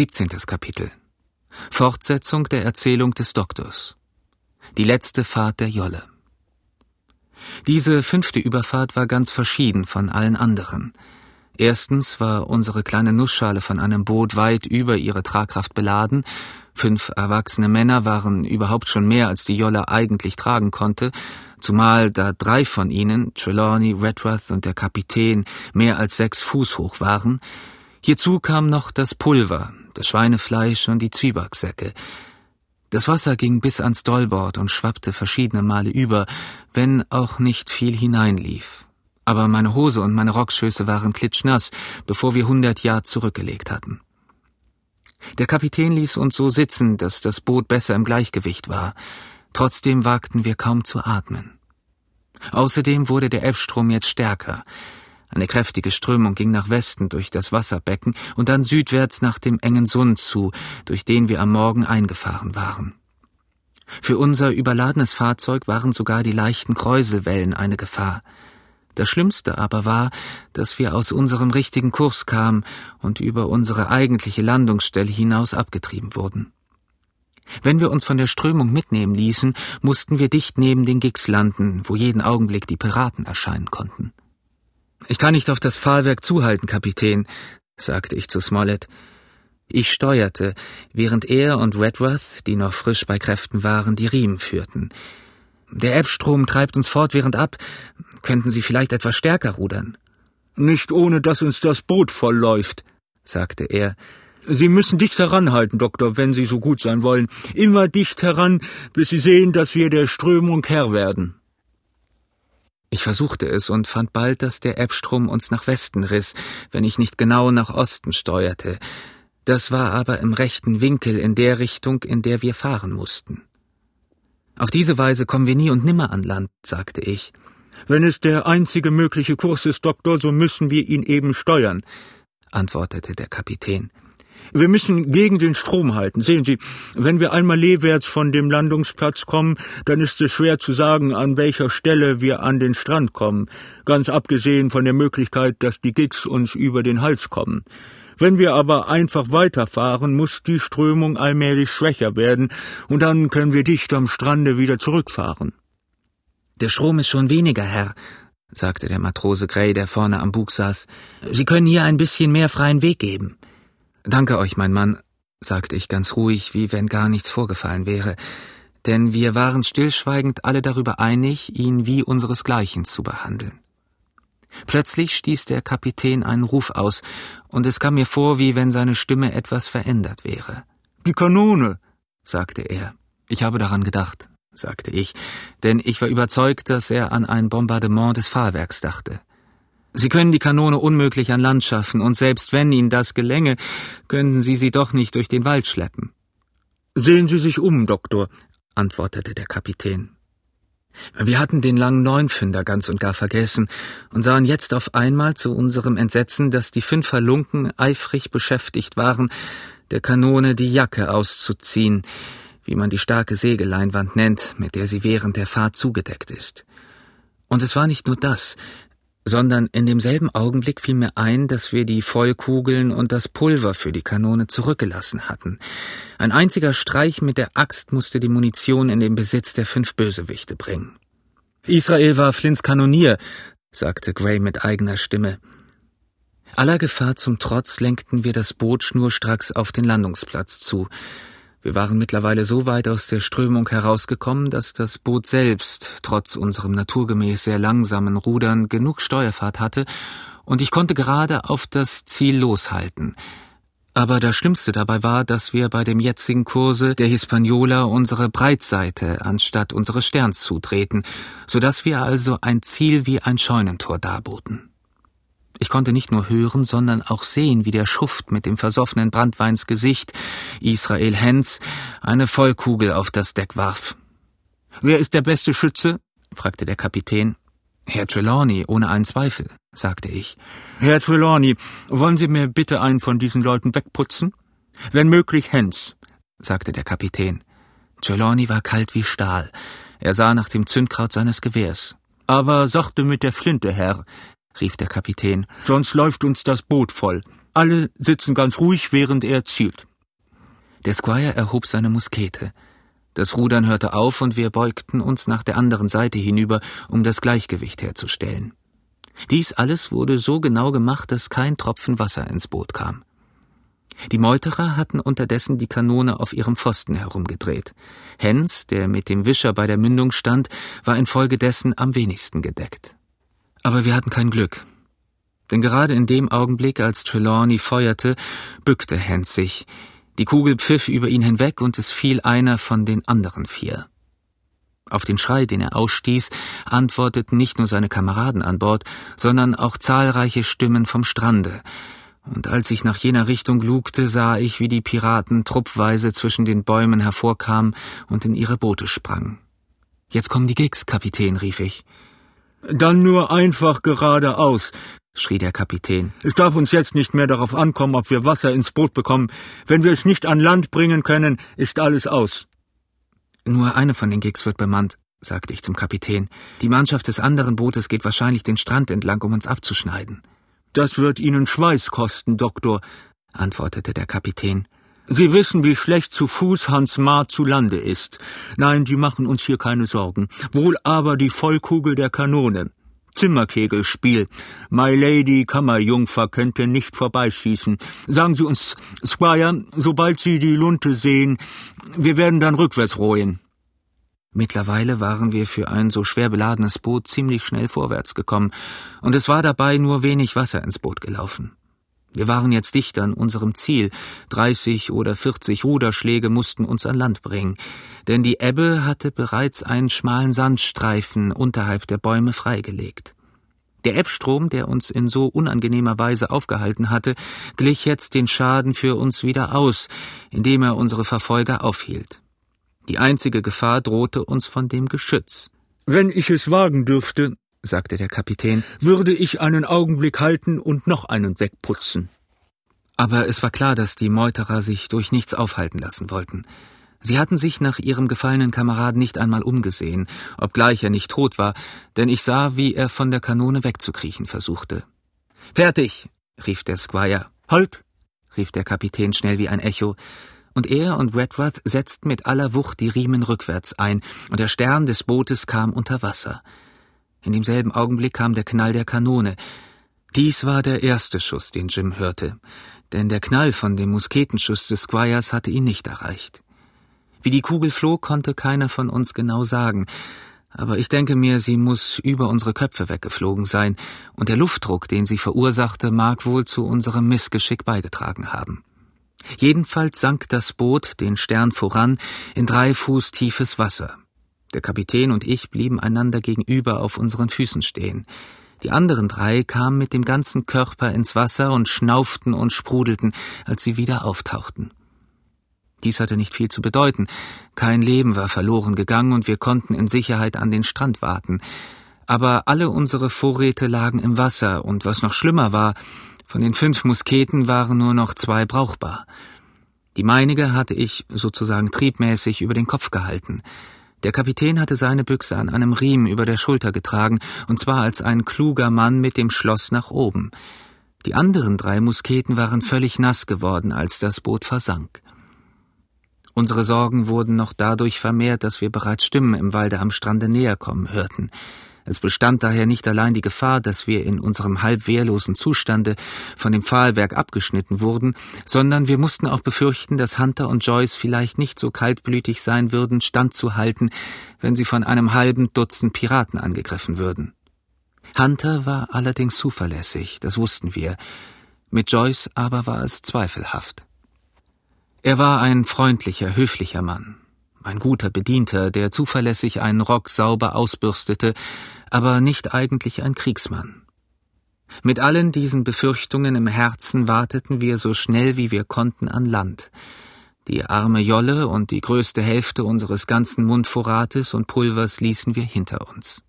Siebzehntes Kapitel. Fortsetzung der Erzählung des Doktors. Die letzte Fahrt der Jolle. Diese fünfte Überfahrt war ganz verschieden von allen anderen. Erstens war unsere kleine Nussschale von einem Boot weit über ihre Tragkraft beladen, fünf erwachsene Männer waren überhaupt schon mehr, als die Jolle eigentlich tragen konnte, zumal da drei von ihnen, Trelawney, Redruth und der Kapitän, mehr als sechs Fuß hoch waren. Hierzu kam noch das Pulver, das Schweinefleisch und die Zwiebacksäcke. Das Wasser ging bis ans Dollbord und schwappte verschiedene Male über, wenn auch nicht viel hineinlief. Aber meine Hose und meine Rockschöße waren klitschnass, bevor wir hundert Jahr zurückgelegt hatten. Der Kapitän ließ uns so sitzen, dass das Boot besser im Gleichgewicht war. Trotzdem wagten wir kaum zu atmen. Außerdem wurde der Elbstrom jetzt stärker. Eine kräftige Strömung ging nach Westen durch das Wasserbecken und dann südwärts nach dem engen Sund zu, durch den wir am Morgen eingefahren waren. Für unser überladenes Fahrzeug waren sogar die leichten Kräuselwellen eine Gefahr. Das Schlimmste aber war, dass wir aus unserem richtigen Kurs kamen und über unsere eigentliche Landungsstelle hinaus abgetrieben wurden. Wenn wir uns von der Strömung mitnehmen ließen, mussten wir dicht neben den Gigs landen, wo jeden Augenblick die Piraten erscheinen konnten. Ich kann nicht auf das Pfahlwerk zuhalten, Kapitän, sagte ich zu Smollett. Ich steuerte, während er und Redworth, die noch frisch bei Kräften waren, die Riemen führten. Der Ebbstrom treibt uns fortwährend ab. Könnten Sie vielleicht etwas stärker rudern? Nicht ohne, dass uns das Boot vollläuft, sagte er. Sie müssen dicht heranhalten, Doktor, wenn Sie so gut sein wollen. Immer dicht heran, bis Sie sehen, dass wir der Strömung Herr werden. Ich versuchte es und fand bald, dass der Ebbstrom uns nach Westen riss, wenn ich nicht genau nach Osten steuerte. Das war aber im rechten Winkel in der Richtung, in der wir fahren mussten. Auf diese Weise kommen wir nie und nimmer an Land, sagte ich. Wenn es der einzige mögliche Kurs ist, Doktor, so müssen wir ihn eben steuern, antwortete der Kapitän. Wir müssen gegen den Strom halten. Sehen Sie, wenn wir einmal lehwärts von dem Landungsplatz kommen, dann ist es schwer zu sagen, an welcher Stelle wir an den Strand kommen, ganz abgesehen von der Möglichkeit, dass die Gigs uns über den Hals kommen. Wenn wir aber einfach weiterfahren, muss die Strömung allmählich schwächer werden, und dann können wir dicht am Strande wieder zurückfahren. Der Strom ist schon weniger, Herr, sagte der Matrose Gray, der vorne am Bug saß. Sie können hier ein bisschen mehr freien Weg geben. Danke euch, mein Mann, sagte ich ganz ruhig, wie wenn gar nichts vorgefallen wäre, denn wir waren stillschweigend alle darüber einig, ihn wie unseresgleichen zu behandeln. Plötzlich stieß der Kapitän einen Ruf aus, und es kam mir vor, wie wenn seine Stimme etwas verändert wäre. Die Kanone, sagte er. Ich habe daran gedacht, sagte ich, denn ich war überzeugt, dass er an ein Bombardement des Fahrwerks dachte. Sie können die Kanone unmöglich an Land schaffen, und selbst wenn Ihnen das gelänge, könnten Sie sie doch nicht durch den Wald schleppen. Sehen Sie sich um, Doktor, antwortete der Kapitän. Wir hatten den langen Neunfünder ganz und gar vergessen und sahen jetzt auf einmal zu unserem Entsetzen, dass die fünf Halunken eifrig beschäftigt waren, der Kanone die Jacke auszuziehen, wie man die starke Segelleinwand nennt, mit der sie während der Fahrt zugedeckt ist. Und es war nicht nur das, sondern in demselben Augenblick fiel mir ein, dass wir die Vollkugeln und das Pulver für die Kanone zurückgelassen hatten. Ein einziger Streich mit der Axt musste die Munition in den Besitz der fünf Bösewichte bringen. Israel war Flints Kanonier, sagte Gray mit eigener Stimme. Aller Gefahr zum Trotz lenkten wir das Boot schnurstracks auf den Landungsplatz zu. Wir waren mittlerweile so weit aus der Strömung herausgekommen, dass das Boot selbst, trotz unserem naturgemäß sehr langsamen Rudern, genug Steuerfahrt hatte, und ich konnte gerade auf das Ziel loshalten. Aber das Schlimmste dabei war, dass wir bei dem jetzigen Kurse der Hispaniola unsere Breitseite anstatt unseres Sterns zutreten, so dass wir also ein Ziel wie ein Scheunentor darboten. Ich konnte nicht nur hören, sondern auch sehen, wie der Schuft mit dem versoffenen Brandweins Gesicht, Israel Hens, eine Vollkugel auf das Deck warf. Wer ist der beste Schütze? fragte der Kapitän. Herr Trelawney, ohne einen Zweifel, sagte ich. Herr Trelawney, wollen Sie mir bitte einen von diesen Leuten wegputzen? Wenn möglich Hens, sagte der Kapitän. Trelawney war kalt wie Stahl. Er sah nach dem Zündkraut seines Gewehrs. Aber sachte mit der Flinte, Herr, rief der Kapitän, sonst läuft uns das Boot voll. Alle sitzen ganz ruhig, während er zielt. Der Squire erhob seine Muskete. Das Rudern hörte auf und wir beugten uns nach der anderen Seite hinüber, um das Gleichgewicht herzustellen. Dies alles wurde so genau gemacht, dass kein Tropfen Wasser ins Boot kam. Die Meuterer hatten unterdessen die Kanone auf ihrem Pfosten herumgedreht. Hens, der mit dem Wischer bei der Mündung stand, war infolgedessen am wenigsten gedeckt. Aber wir hatten kein Glück. Denn gerade in dem Augenblick, als Trelawney feuerte, bückte Hens sich. Die Kugel pfiff über ihn hinweg und es fiel einer von den anderen vier. Auf den Schrei, den er ausstieß, antworteten nicht nur seine Kameraden an Bord, sondern auch zahlreiche Stimmen vom Strande. Und als ich nach jener Richtung lugte, sah ich, wie die Piraten truppweise zwischen den Bäumen hervorkamen und in ihre Boote sprangen. Jetzt kommen die Gigs, Kapitän, rief ich. Dann nur einfach geradeaus, schrie der Kapitän. Es darf uns jetzt nicht mehr darauf ankommen, ob wir Wasser ins Boot bekommen. Wenn wir es nicht an Land bringen können, ist alles aus. Nur eine von den Gigs wird bemannt, sagte ich zum Kapitän. Die Mannschaft des anderen Bootes geht wahrscheinlich den Strand entlang, um uns abzuschneiden. Das wird Ihnen Schweiß kosten, Doktor, antwortete der Kapitän. Sie wissen, wie schlecht zu Fuß Hans Maar zu Lande ist. Nein, die machen uns hier keine Sorgen. Wohl aber die Vollkugel der Kanone. Zimmerkegelspiel. My Lady Kammerjungfer könnte nicht vorbeischießen. Sagen Sie uns, Squire, sobald Sie die Lunte sehen, wir werden dann rückwärts rohen. Mittlerweile waren wir für ein so schwer beladenes Boot ziemlich schnell vorwärts gekommen, und es war dabei nur wenig Wasser ins Boot gelaufen. Wir waren jetzt dicht an unserem Ziel. Dreißig oder vierzig Ruderschläge mussten uns an Land bringen, denn die Ebbe hatte bereits einen schmalen Sandstreifen unterhalb der Bäume freigelegt. Der Ebbstrom, der uns in so unangenehmer Weise aufgehalten hatte, glich jetzt den Schaden für uns wieder aus, indem er unsere Verfolger aufhielt. Die einzige Gefahr drohte uns von dem Geschütz. Wenn ich es wagen dürfte, sagte der Kapitän, würde ich einen Augenblick halten und noch einen wegputzen. Aber es war klar, dass die Meuterer sich durch nichts aufhalten lassen wollten. Sie hatten sich nach ihrem gefallenen Kameraden nicht einmal umgesehen, obgleich er nicht tot war, denn ich sah, wie er von der Kanone wegzukriechen versuchte. Fertig, rief der Squire. Halt, rief der Kapitän schnell wie ein Echo, und er und Redruth setzten mit aller Wucht die Riemen rückwärts ein, und der Stern des Bootes kam unter Wasser. In demselben Augenblick kam der Knall der Kanone. Dies war der erste Schuss, den Jim hörte, denn der Knall von dem Musketenschuss des Squires hatte ihn nicht erreicht. Wie die Kugel flog, konnte keiner von uns genau sagen, aber ich denke mir, sie muss über unsere Köpfe weggeflogen sein, und der Luftdruck, den sie verursachte, mag wohl zu unserem Missgeschick beigetragen haben. Jedenfalls sank das Boot, den Stern voran, in drei Fuß tiefes Wasser. Der Kapitän und ich blieben einander gegenüber auf unseren Füßen stehen. Die anderen drei kamen mit dem ganzen Körper ins Wasser und schnauften und sprudelten, als sie wieder auftauchten. Dies hatte nicht viel zu bedeuten. Kein Leben war verloren gegangen und wir konnten in Sicherheit an den Strand warten. Aber alle unsere Vorräte lagen im Wasser und was noch schlimmer war, von den fünf Musketen waren nur noch zwei brauchbar. Die meinige hatte ich sozusagen triebmäßig über den Kopf gehalten. Der Kapitän hatte seine Büchse an einem Riemen über der Schulter getragen, und zwar als ein kluger Mann mit dem Schloss nach oben. Die anderen drei Musketen waren völlig nass geworden, als das Boot versank. Unsere Sorgen wurden noch dadurch vermehrt, dass wir bereits Stimmen im Walde am Strande näher kommen hörten. Es bestand daher nicht allein die Gefahr, dass wir in unserem halb wehrlosen Zustande von dem Pfahlwerk abgeschnitten wurden, sondern wir mussten auch befürchten, dass Hunter und Joyce vielleicht nicht so kaltblütig sein würden, standzuhalten, wenn sie von einem halben Dutzend Piraten angegriffen würden. Hunter war allerdings zuverlässig, das wussten wir. Mit Joyce aber war es zweifelhaft. Er war ein freundlicher, höflicher Mann, ein guter Bedienter, der zuverlässig einen Rock sauber ausbürstete, aber nicht eigentlich ein Kriegsmann. Mit allen diesen Befürchtungen im Herzen warteten wir so schnell wie wir konnten an Land. Die arme Jolle und die größte Hälfte unseres ganzen Mundvorrates und Pulvers ließen wir hinter uns.